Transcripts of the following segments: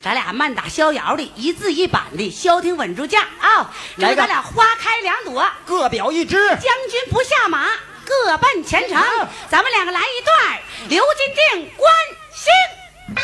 咱俩慢打逍遥的，一字一板的，消停稳住架啊！就咱俩花开两朵，各表一枝。将军不下马，各奔前程。咱们两个来一段《刘金定关兴》。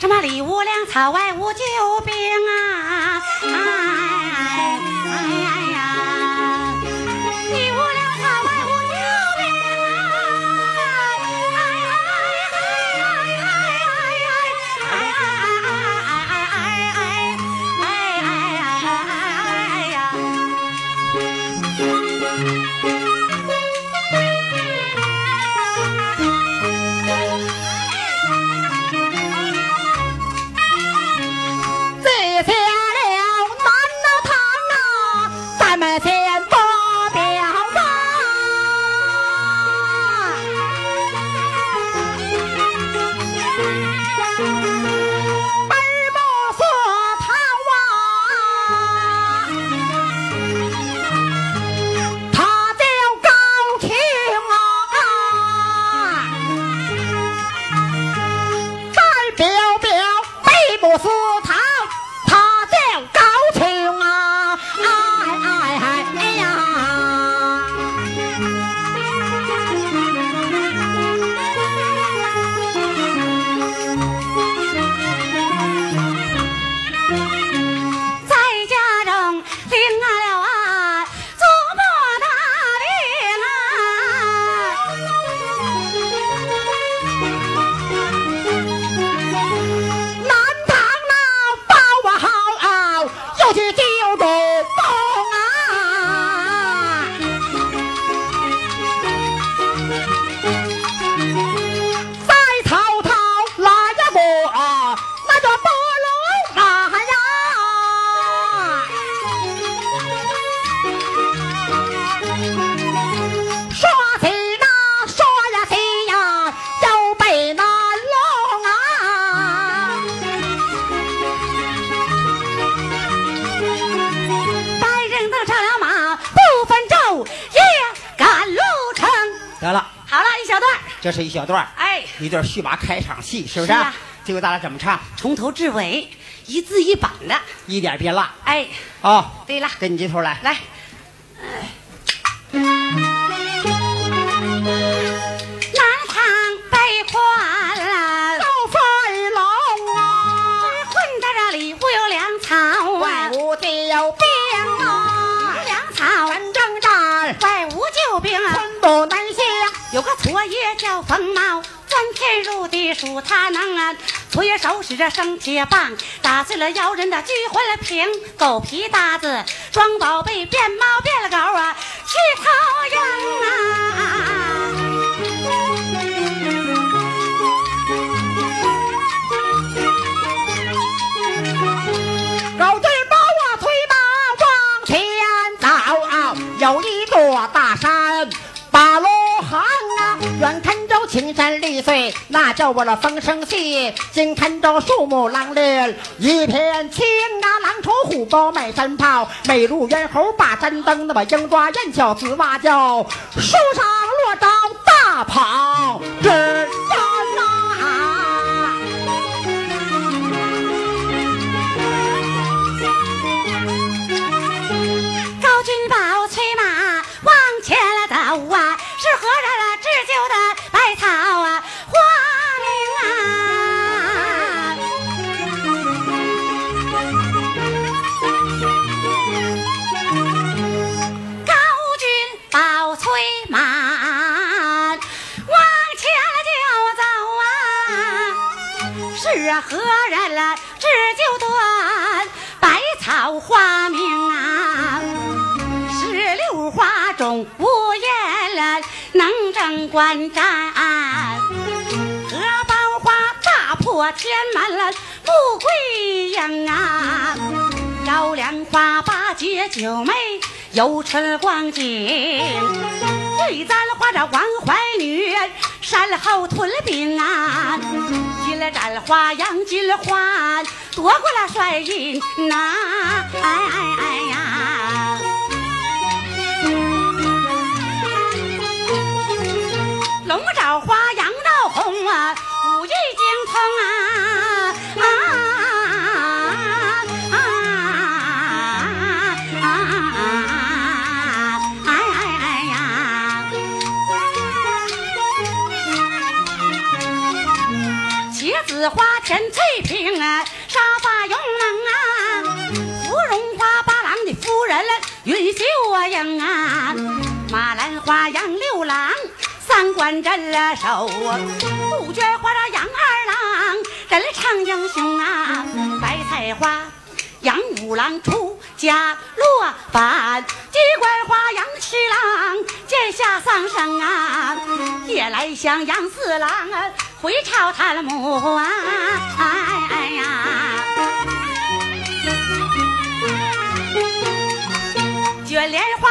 什么里无粮草，外无救兵啊！一小段儿哎，一段戏马开场戏，是不是？是啊这个大家怎么唱？从头至尾一字一板的。一点别落哎，哦！对了，跟你这头来，来，我也叫冯茂，钻天入地数他能啊！错爷手使着生铁棒，打碎了妖人的聚魂瓶，狗皮搭子装宝贝，变猫变了狗啊，去头鹰啊！青山绿水，那叫我了风声细；金看着树木狼林一片青啊，狼虫虎豹满山炮，美如猿猴把山登，那么鹰抓燕叫紫蛙叫，树上落刀九妹有春光景。对簪花这王怀女，山后屯兵啊，金了斩花杨金花，夺过了帅印呐、哎哎哎呀！龙爪花杨道红啊，武艺精通啊紫花田翠萍啊，沙发用啊，芙蓉花八郎的夫人云秀英啊，马兰花杨六郎。三关镇了手，杜鹃花这杨二郎，人唱英雄啊，白菜花杨五郎出家落反，鸡冠花杨七郎剑下丧生啊，夜来香杨四郎啊，回朝探母啊，哎哎呀。卷莲花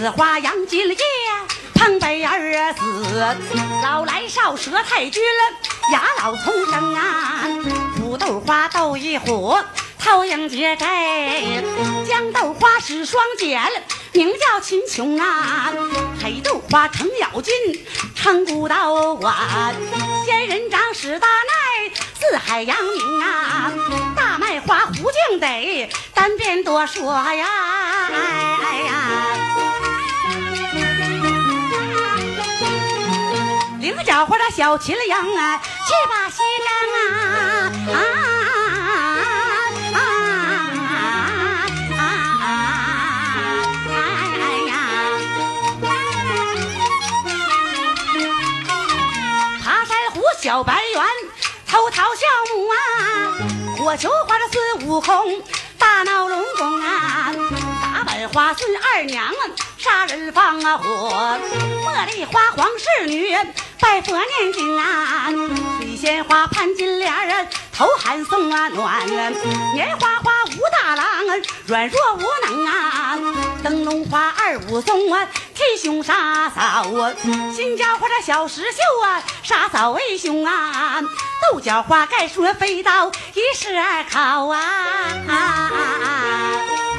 紫花杨金叶，碰北儿死，老来少佘太君牙老丛生啊，土豆花斗一虎。偷鹰结寨，豇豆花使双剪，名叫秦琼啊。黑豆花程咬金，称古道馆。仙人掌史大奈，四海扬名啊。大麦花胡静得，单边多说呀，哎哎呀。菱角花的小秦羊啊，去把西凉啊！爬山虎小白猿，偷桃笑母啊，火球花的孙悟空，大闹龙宫啊，打板花孙二娘啊，杀人放啊火，茉莉花黄氏女。拜佛念经啊，水仙花潘金莲儿啊，头寒送啊暖啊，棉花花武大郎软弱无能啊。灯笼花二武松啊，提胸杀嫂啊，新家花这小石秀啊，杀嫂为兄啊。豆角花盖说飞刀一试二考啊。蒲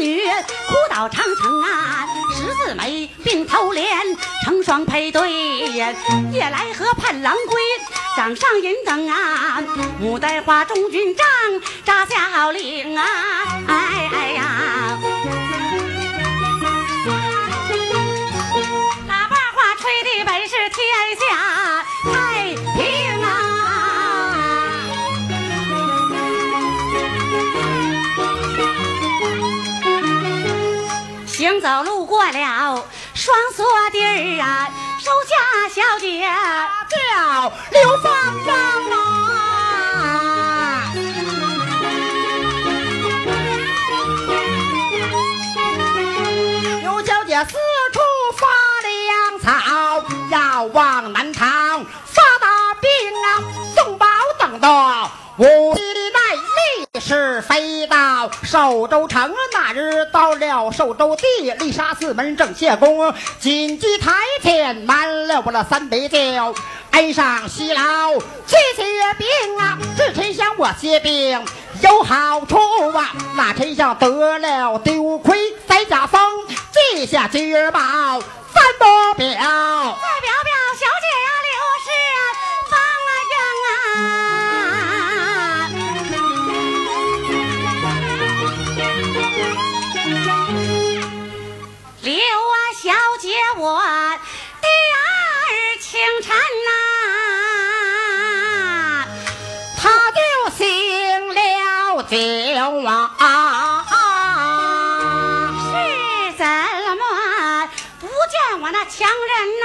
女，哭倒长城啊！十字眉并头莲，成双配对。夜来河盼郎归，掌上银灯啊！牡丹花中军帐，扎下领啊！哎哎呀！走路过了双锁地儿啊，收下小姐叫刘芳芳啊！刘小姐四处发粮草，要往南唐发大兵啊，送宝等到无地奈力是飞到寿州城，那日到了寿州地，丽沙寺门正谢公，紧急台前满了我的三杯酒，恩上西劳去血病啊，治丞相我歇病有好处啊，那丞相得了丢盔在家风，记下军报三不。表。酒啊，是怎么不见我那强人呐、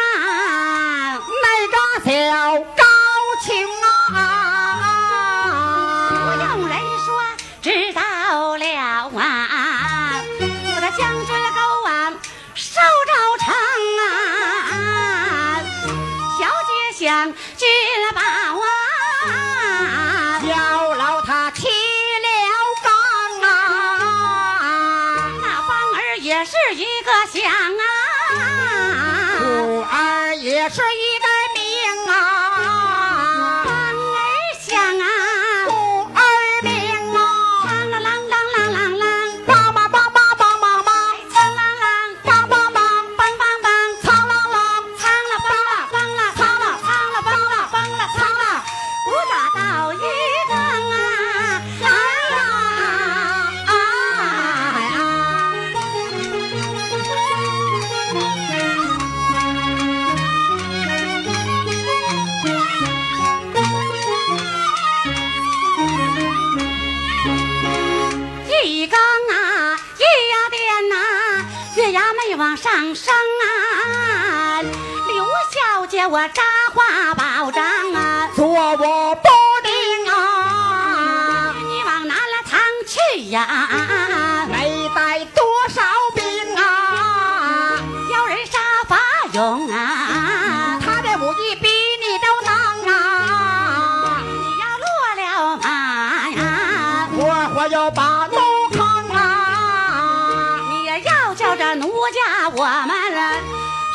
我扎花宝帐啊，做我不定啊，你往哪了藏去呀？没带多少兵啊，要人杀法勇啊！他的武艺比你都能啊，你要落了马呀，活活要把奴坑啊，你也要叫这奴家我们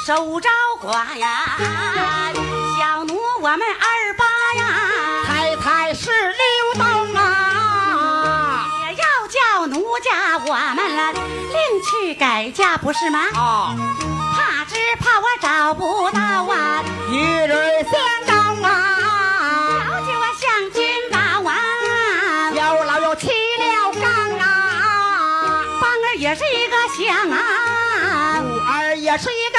守招寡呀，改嫁不是吗？啊，怕只怕我找不到啊！一日相中啊，小姐我向君报啊，有老有起了刚啊，芳儿也是一个响啊，鼓儿也是一个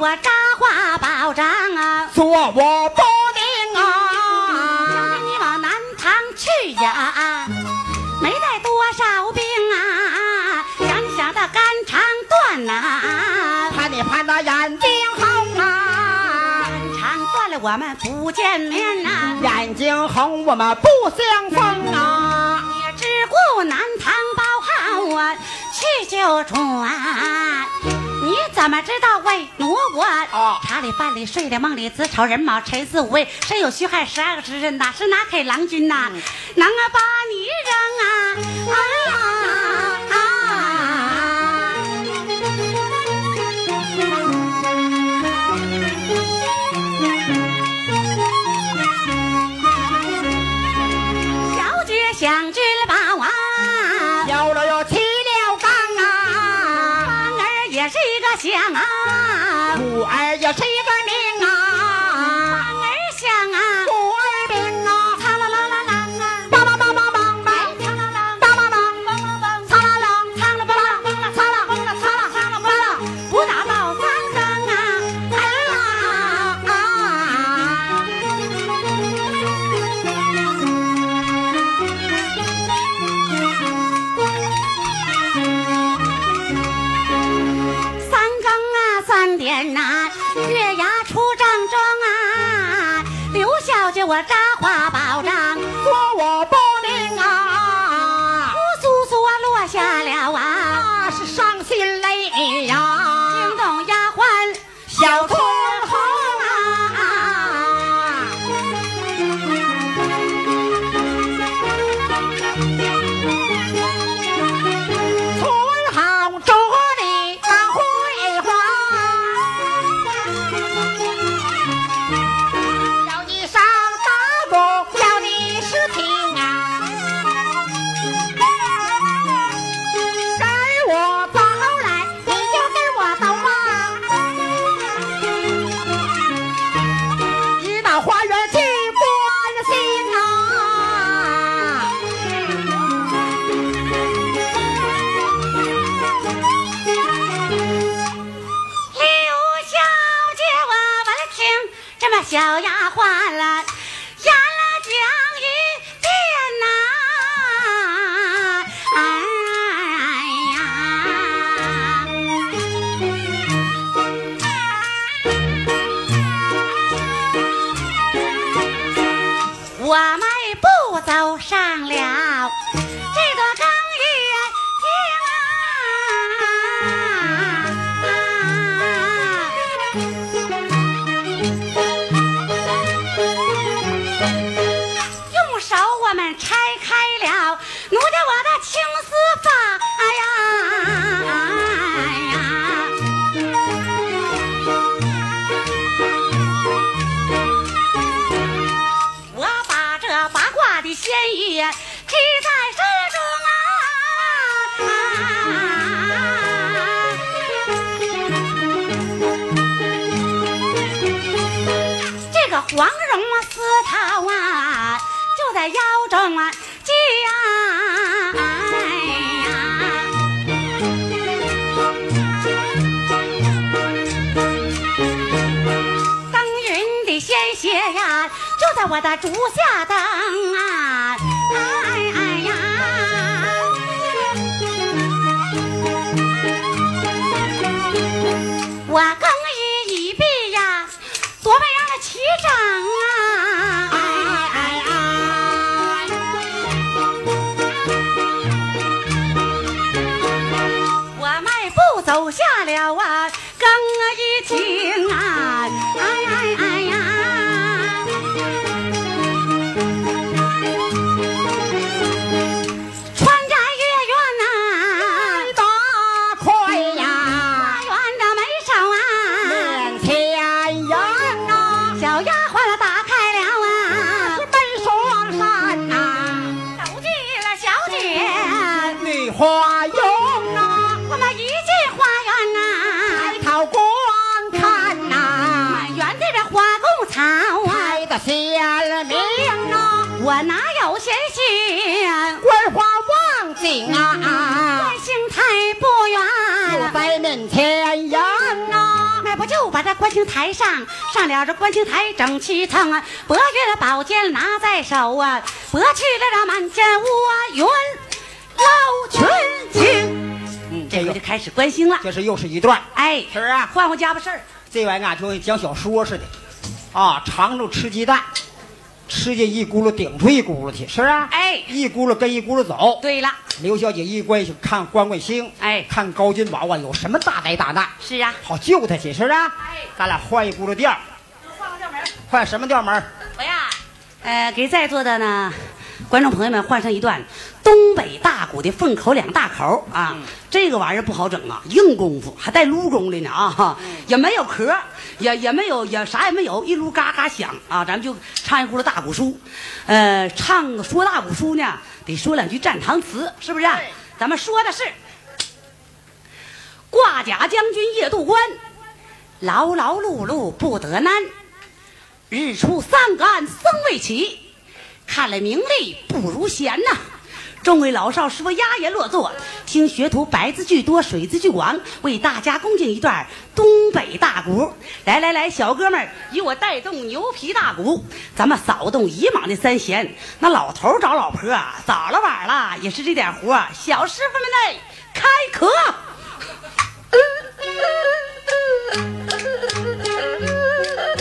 我扎花保障啊！做我不灵啊！你往南唐去呀，没带多少兵啊，想想的肝肠断呐，盼你盼的眼睛红啊！肝肠断了我们不见面呐，眼睛红我们不相逢啊！你只顾南唐包好啊，去就转。你怎么知道为奴我？哦茶里饭里睡里梦里子丑人卯辰巳午未申酉戌亥十二个时辰，哪是拿开郎君呐？能啊把你扔啊！啊啊！小姐想知宝啊，有想啊，虎儿也是一个刘小姐我扎花保障，说我不灵啊！呼簌簌啊落下了啊，那是伤心泪的仙语记在身中啊。这个黄绒丝绦啊，就在腰中啊我的竹下灯啊！哎哎呀！我台上，上了这观星台整齐层啊，伯爵的宝剑拿在手啊，博去了这满天乌云捞群情。嗯，这回就开始观星了。这是又是一段，哎，是啊。换换家伙事儿。这玩意儿啊，就跟讲小说似的，啊，长着吃鸡蛋，吃进一轱辘顶出一轱辘去，是啊。哎一轱辘跟一轱辘走。对了，刘小姐一关系看关关星，哎看高金宝啊，有什么大灾大难，是啊，好救他去，是啊。哎咱俩换一轱辘调儿，换个调门。换什么调门？我呀，呃，给在座的呢观众朋友们换上一段东北大鼓的凤口两大口啊，这个玩意儿不好整啊，硬功夫还带撸功的呢啊，哈也没有壳，也也没有也啥也没有，一撸嘎嘎响啊，咱们就唱一轱辘大鼓书，呃，唱说大鼓书呢，得说两句战堂词，是不是、啊？咱们说的是挂甲将军夜渡关，劳劳碌碌不得难。日出三竿僧未起，看来名利不如闲呐。众位老少师傅压言落座，听学徒白字句多，水字句广，为大家恭敬一段东北大鼓。来来来，小哥们儿，与我带动牛皮大鼓，咱们扫动以往的三弦。那老头找老婆，早了晚了也是这点活。小师傅们嘞，开壳。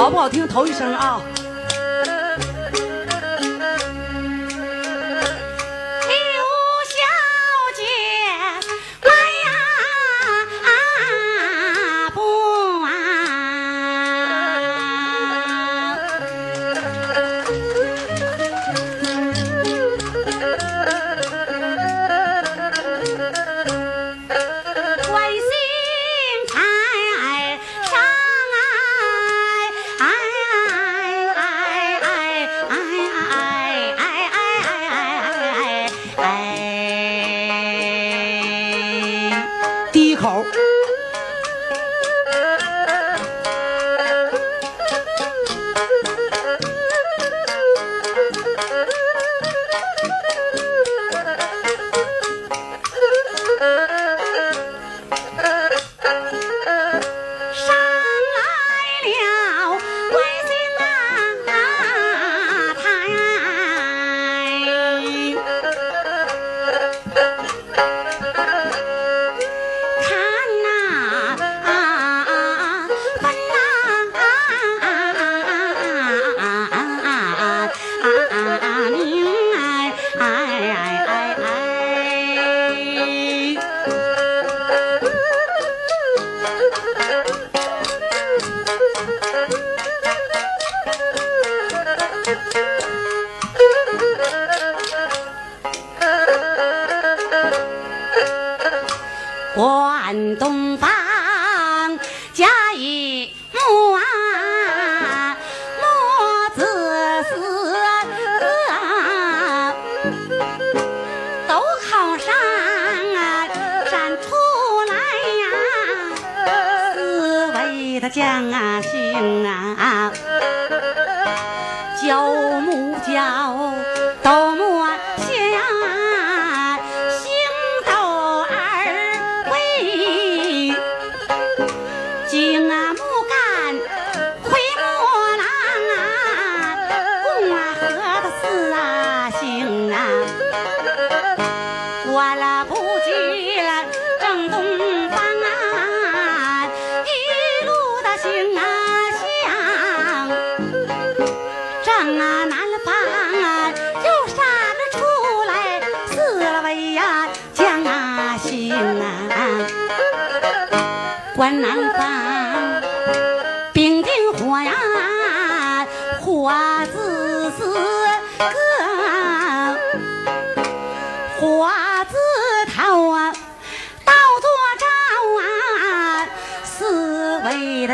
好不好听？头一声啊！他讲啊，姓啊，叫母叫。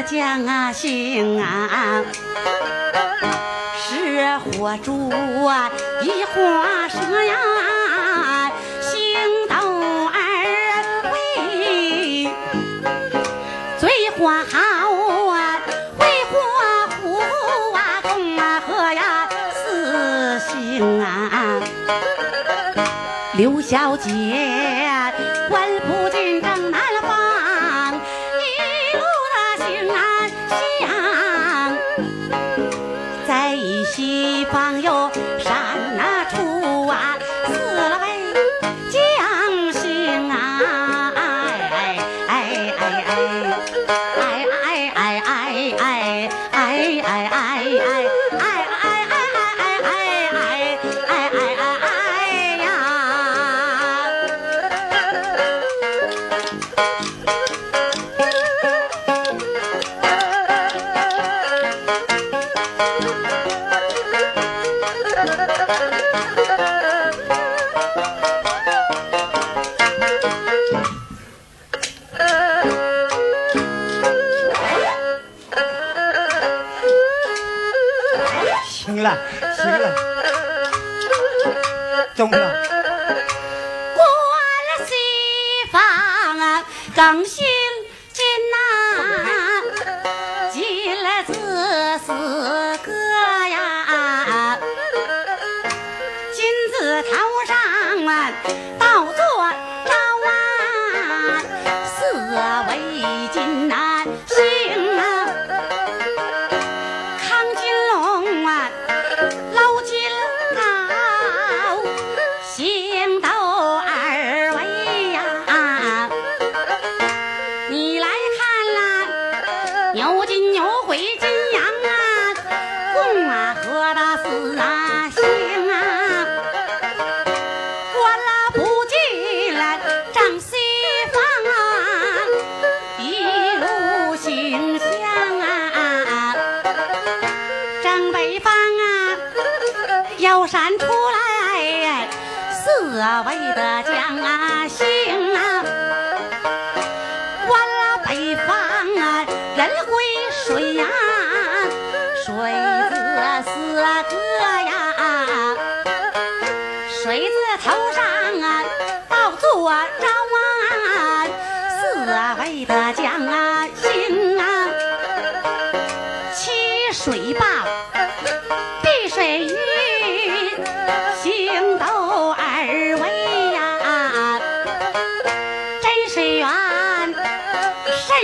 将啊行啊，是火烛啊，一晃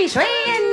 谁人？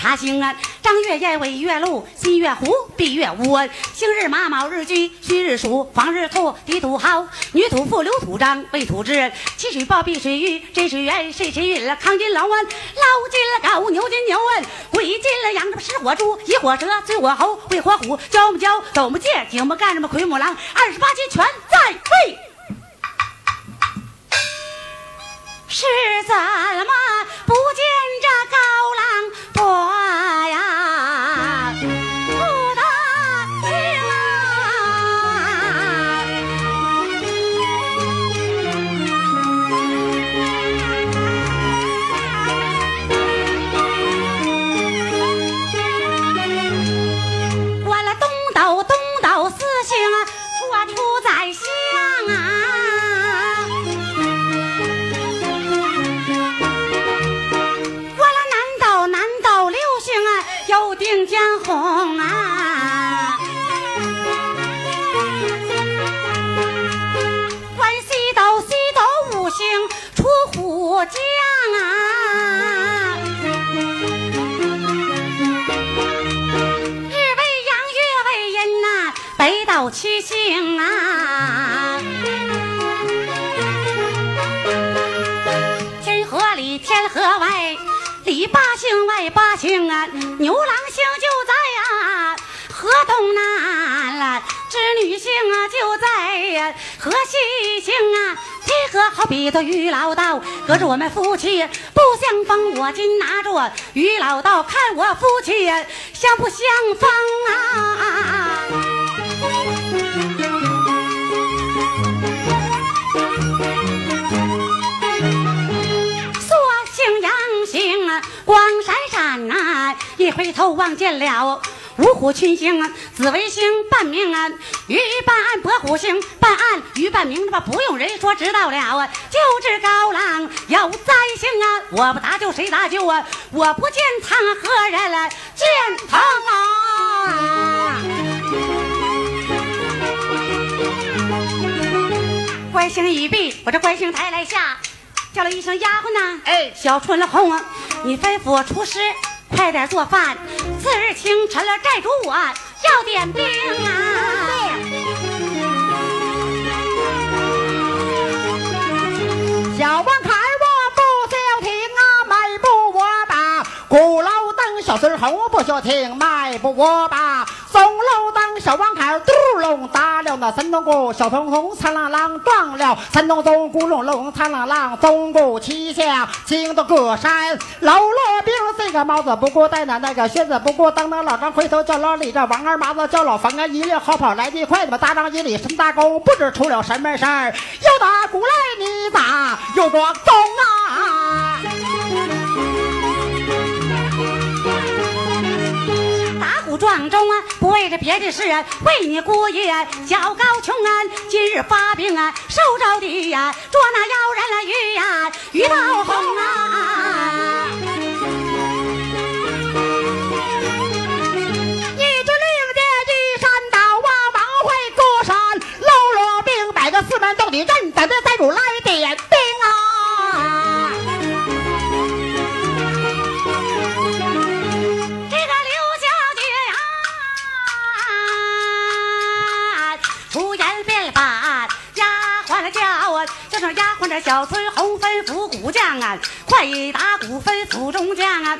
他乡啊！张月燕为月露，新月湖碧月无啊！星日马卯日戌戌日鼠，黄日兔地土豪，女土妇刘土章为土之人，七水豹碧水玉，真水源谁谁运了？康金老弯，捞金了高，牛金牛问，跪金了养着石火猪，以火蛇，醉火猴，喂火虎，教么教，斗么借，井么干什么奎母狼，二十八斤全在位。是怎么不见这高郎将啊。日为阳，月为阴呐、北斗七星啊。天河里，天河外，里八星外八星啊，牛郎星就在啊、河东南了，织女星啊就在呀、河西星啊。这河好比这于老道，隔着我们夫妻不相逢，我今拿着于老道看我夫妻相不相逢啊？所幸阳行啊，光闪闪呐、一回头望见了五虎群星啊，紫微星半命啊，鱼半暗，伯虎星半暗，鱼半明的吧，不用人说知道了啊，就知高郎有灾星啊，我不搭救谁搭救啊？我不见苍何人来，见堂啊！关星已毕，我这关星台来下，叫了一声丫鬟呐，哎小春红啊，你吩咐我厨师快点做饭。次日清晨了，寨主我要点兵啊！小王坎我鼓楼灯，小孙猴不消停，迈步我把松楼灯，小王坎儿嘟隆打了那三洞鼓，小铜红苍啷啷撞了三洞钟，咕隆隆苍啷啷，钟鼓齐响，惊动各山。喽啰兵，这个帽子不顾戴呢，那个靴子不顾当，那老张回头叫老李，这王二麻子叫老冯啊，一溜好跑来得快，他妈大张一里神大功，不知出了什么事儿，又打鼓来你打又撞为着别的事啊，为你姑爷小高琼啊，今日发病啊，受着的呀，捉那妖人了鱼呀，鱼到红啊！一支令箭一山倒啊，王会过山，喽啰兵摆个四门洞里阵，等着寨主来点这小崔红飞府虎将啊，快打鼓飞府中将啊，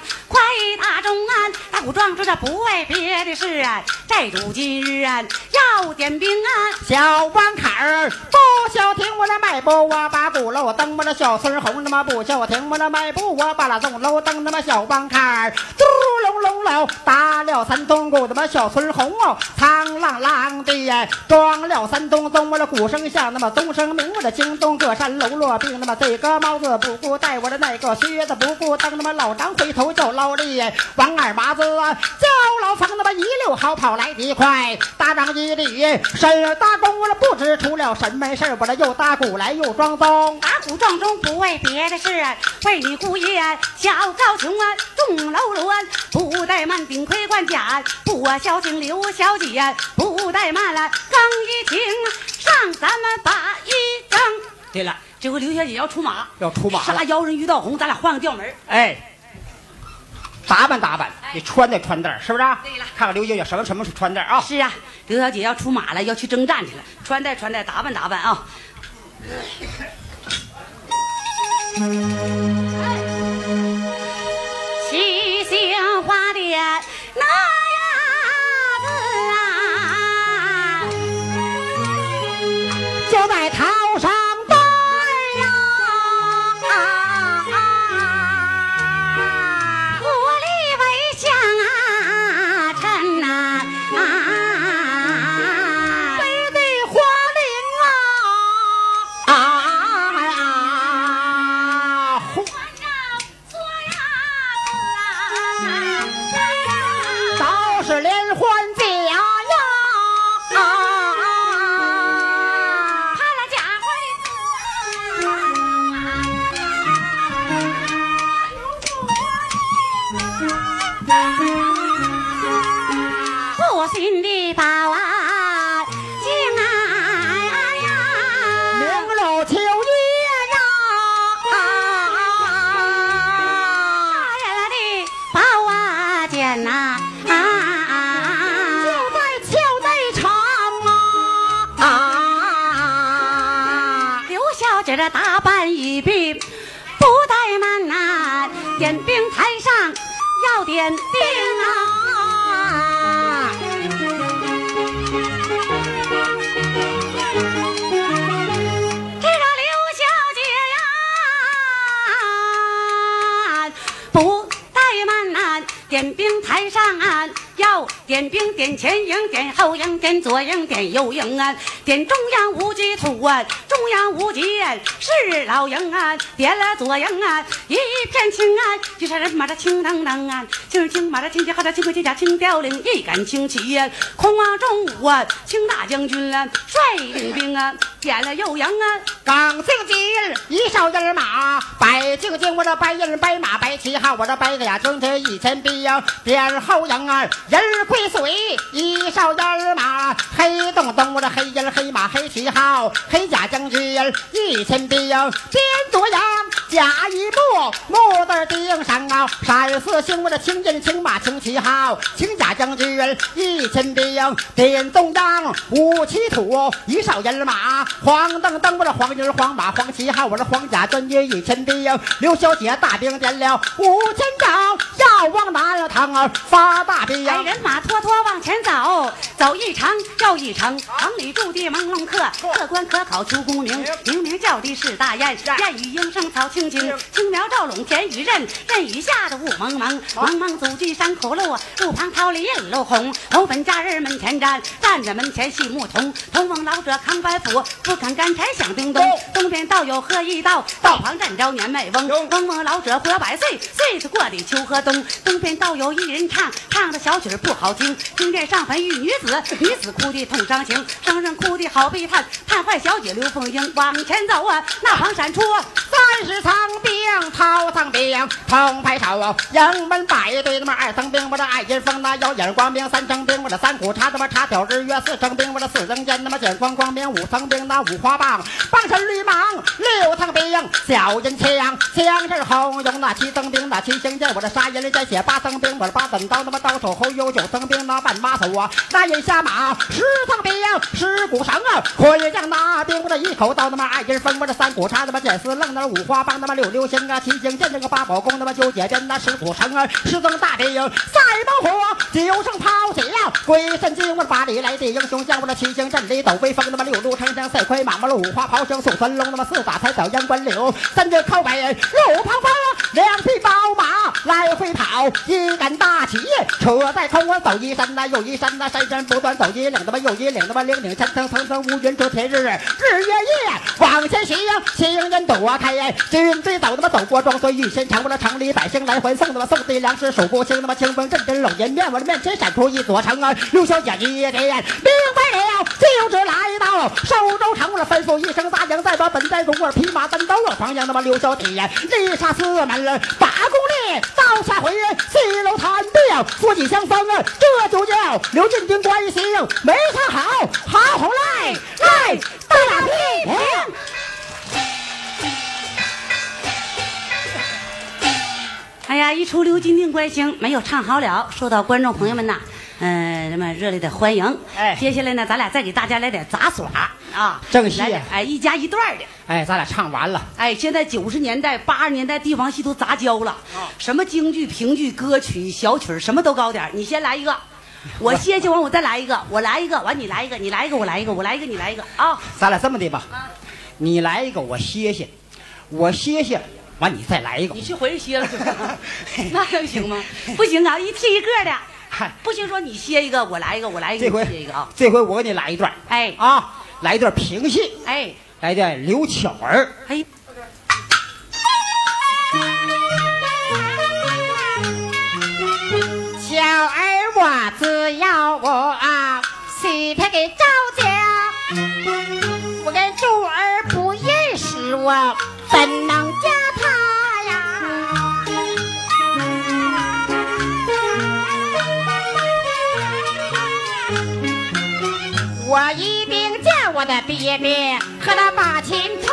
快打钟啊，打鼓撞钟这不为别的事啊，寨主今日啊要点兵啊，小王坎儿不消停我那迈步我把鼓楼登，我那小孙红那么不消停，我那迈步我把那钟楼登，那么小帮坎儿嘟隆隆隆，打了三通鼓，他妈小孙红哦，苍啷啷的撞了三咚咚，我的鼓声响，那么钟声鸣，我的惊动各山楼落病，那么这个帽子不顾戴，我的那个靴子不顾蹬，那么老张回头就捞力，王二麻子叫老方，那么一溜好跑来的快，大张一里身大功，了不知出了什么事儿，我这又打鼓来又装钟。打鼓撞钟不为别的事，为你姑爷小高琼啊，中楼罗不怠慢顶盔冠甲，不我孝敬刘小姐，不怠慢了刚一听上咱们把一整。对了，这回刘小姐要出马，要出马了杀妖人于道红，咱俩换个调门哎，打扮打扮，你穿戴穿戴是不是啊？对了。看看刘小姐什么什么是穿戴啊？是啊，刘小姐要出马了，要去征战去了，穿戴穿戴，打扮打扮啊。七星花店那呀子啊，点兵啊！这个刘小姐呀，不怠慢啊、点兵台上啊，要点兵点前营、点后营、点左营、点右营啊，点中央无极土啊，中央无极是老营啊，点了左营啊，一片青啊，就是人马这青腾腾啊，青青马这青旗号着青盔金甲青雕翎，一杆青旗呀，空啊中午啊，青大将军啊，率领兵啊，点了右营啊。刚进今日一哨人马，白净净我这白人白马白旗号，我这白个呀军这一前兵点后营啊，人归随一哨人马，黑洞洞我这黑人黑马黑旗号，黑甲将军人一千兵点左营甲一木木字钉上啊，闪四星我这青人青马青旗号，青甲将军人一千兵点东当五七土一哨人马，黄澄澄我这黄人黄马黄旗号，我这黄甲专军一千兵，刘小姐大兵点了五千丈，要往哪趟啊发大兵哎，人马拖拖往前走，走一程又一程。城里住的朦胧客，客官可考出功名，明明叫的是大雁，雁语莺声草青青，青苗照拢田雨任，任雨下的雾蒙蒙，蒙蒙走进山口路，路旁桃李映露红，红粉佳人门前站，站着门前戏牧童，童翁老者扛板斧，不肯干柴响叮咚，东边道友喝一道，道旁站着年迈翁，翁翁老者活百岁，岁子过的秋和冬，东边道友一人唱，唱着小曲不好听，听见上坟遇女子，女子哭的痛伤情，声声哭的好悲叹，叹坏小姐刘凤英，往前走啊，那旁闪出三十层兵，头层兵，铜牌手，营门摆对他妈二层兵，我这爱金风那有眼光兵，三层兵，我这三股叉他妈叉挑日月，四层兵，我这四层剑他妈见光光兵，五层兵那五花棒，棒身绿芒，六层兵，小人枪，枪是红用那七层兵，那七星剑，我这杀人剑血八层兵，我这八等刀他妈刀手后有九层兵，那半马头啊，那人下马，十层兵，十股绳啊，盔将那兵，我这一口刀他妈爱金风，我这三股叉他妈剑丝愣那五花棒他妈六六星啊，七星剑这个八宝宫，那么九节鞭那十股绳啊，十宗大兵赛猛虎，九声炮响，鬼神惊我八里来的英雄将我那七星阵里抖威风，那么六路长江赛快马马五花炮声送三龙，那么四大才子阳关柳，三脚靠北路旁风，两匹宝马来回跑，一杆大旗扯空，我走一山呐又一山呐，山山不断走一岭，那么又一岭，那么岭岭层层层层乌云遮天日，日月夜往前行，行人躲开，军队走他妈走过庄孙玉仙城，我那城里百姓来还送，他妈送的粮食数不清，那么清风阵阵冷人面，我的面前闪出一座城啊，刘小姐一眼明白了，就是来到寿州城，我这吩咐一声，大将在把本寨主，我匹马单刀啊，狂将他妈刘小姐立下四门了，八公里到下回西楼谈定，夫妻相这就叫刘金定关心没唱好，好好来来打屁股。哎呀，一出刘金定关星，没有唱好了，受到观众朋友们呐，嗯、那么热烈的欢迎。哎。接下来呢，咱俩再给大家来点杂耍啊，正戏哎，一家一段的。哎，咱俩唱完了，哎，现在九十年代、八十年代地方戏都杂交了，什么京剧、评剧、歌曲、小曲儿什么都高点儿。你先来一个，我歇歇完我再来一个，我来一个，完你来一个，你来一个，我来一个，我来一个，你来一个。啊！咱俩这么的吧，你来一个，我歇歇，我歇歇，完你再来一个。你。去回去歇了去，那能行吗？不行啊，一替一个的，嗨，不行，说你歇一个，我来一个，我来一个，这回你歇一个啊！这回我给你来一段。哎。啊，来一段评戏，哎。来段刘巧儿。哎，小儿我只要我啊，西天给赵家，我跟柱儿不认识我，怎能我一定叫我的爹爹和他把亲推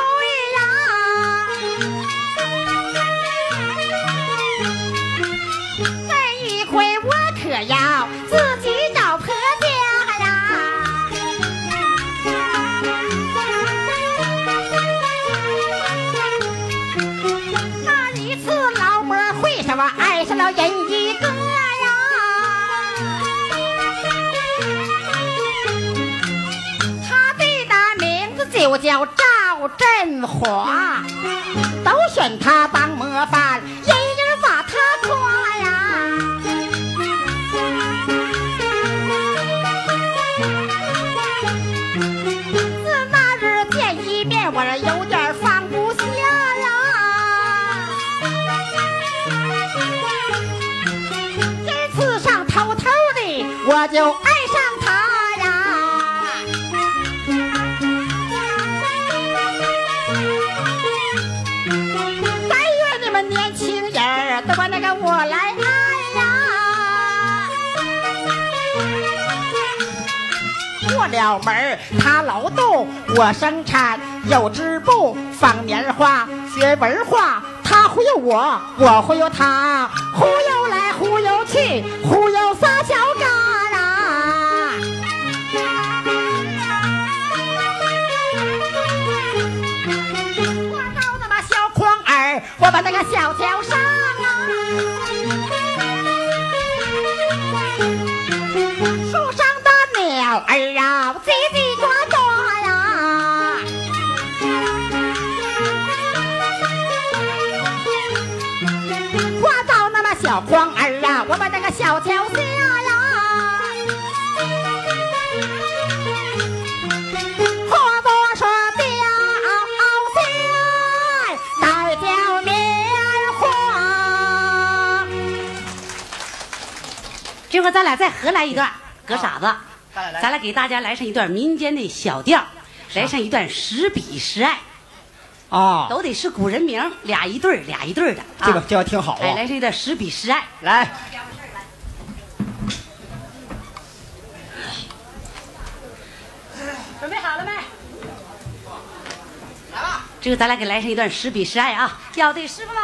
呀。这一回我可要自己找婆家呀！那一次劳模会上，我爱上了人家就叫赵振华，都选他当模范，人人把他夸呀。自那日见一面，我这有点放不下呀。这次上偷偷的，我就爱了门他劳动，我生产，有织布，纺棉花，学文化。他忽悠我，我忽悠他，忽悠来忽悠去，忽悠这会儿咱俩再合来一段，搁傻子，咱俩来给大家来上一段民间的小调，来上一段十比十爱，啊，都得是古人名，俩一对儿俩一对儿的。啊这个这个挺好哎，啊。来上一段十比十爱。来，准备好了没？来吧这个咱俩给来上一段十比十爱啊！要对师傅们。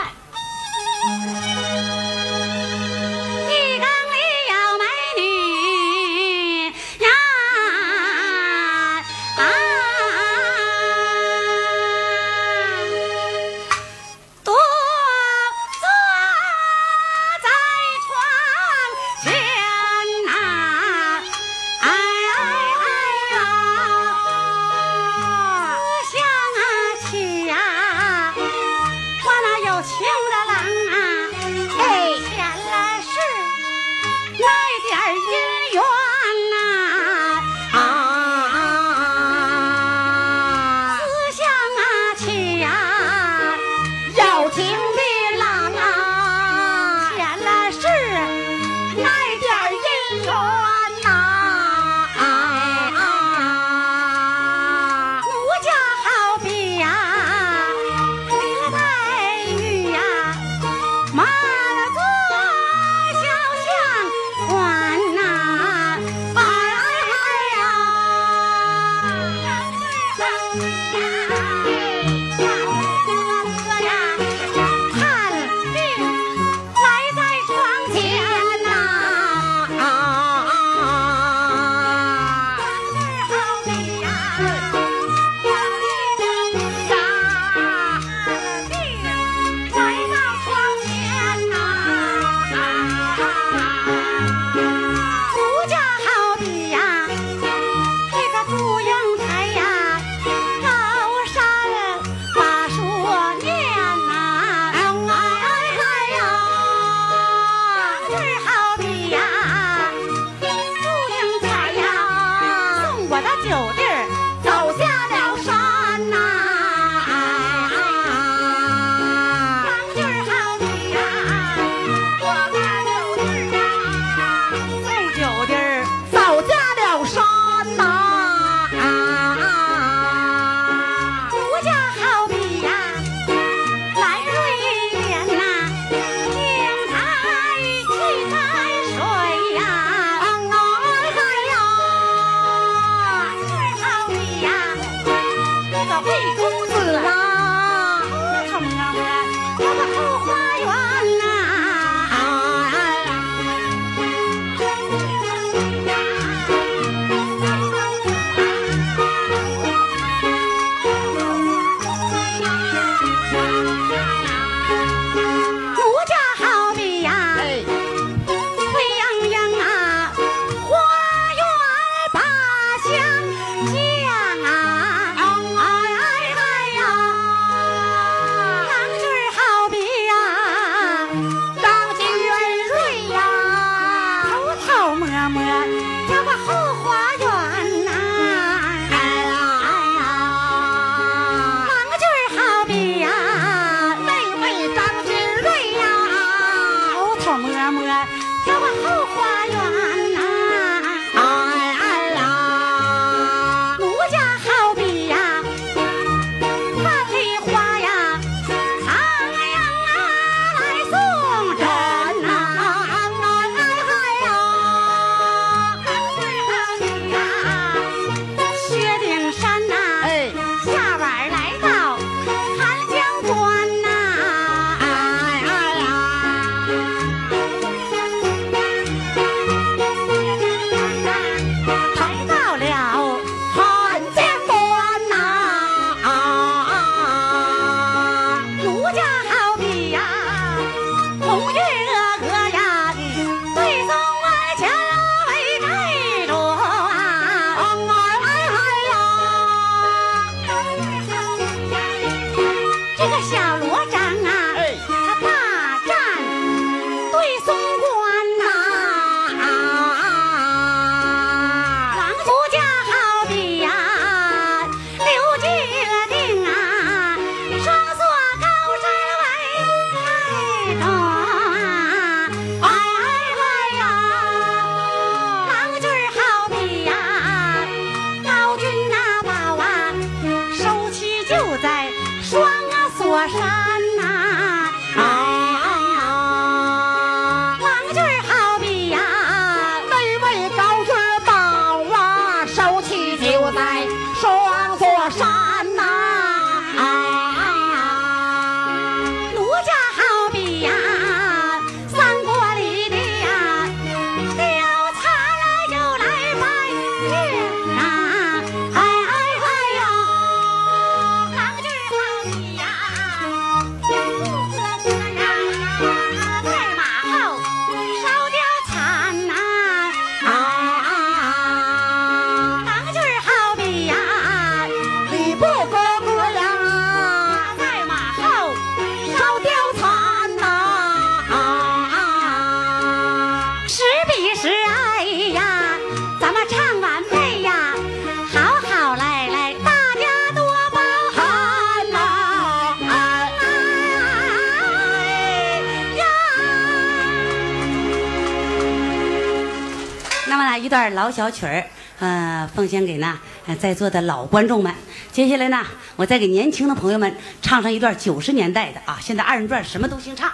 段老小曲儿，呃，奉献给呢在座的老观众们。接下来呢，我再给年轻的朋友们唱上一段九十年代的啊，现在二人转什么都兴唱，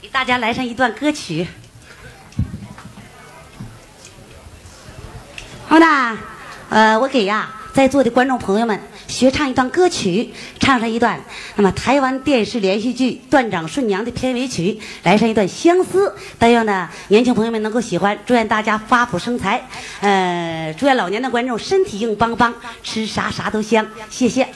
给大家来上一段歌曲。好那，呃，我给呀在座的观众朋友们学唱一段歌曲，唱上一段那么台湾电视连续剧《断掌顺娘》的片尾曲，来上一段《相思》。但愿呢年轻朋友们能够喜欢，祝愿大家发福生财，呃，祝愿老年的观众身体硬邦邦，吃啥啥都香。谢谢。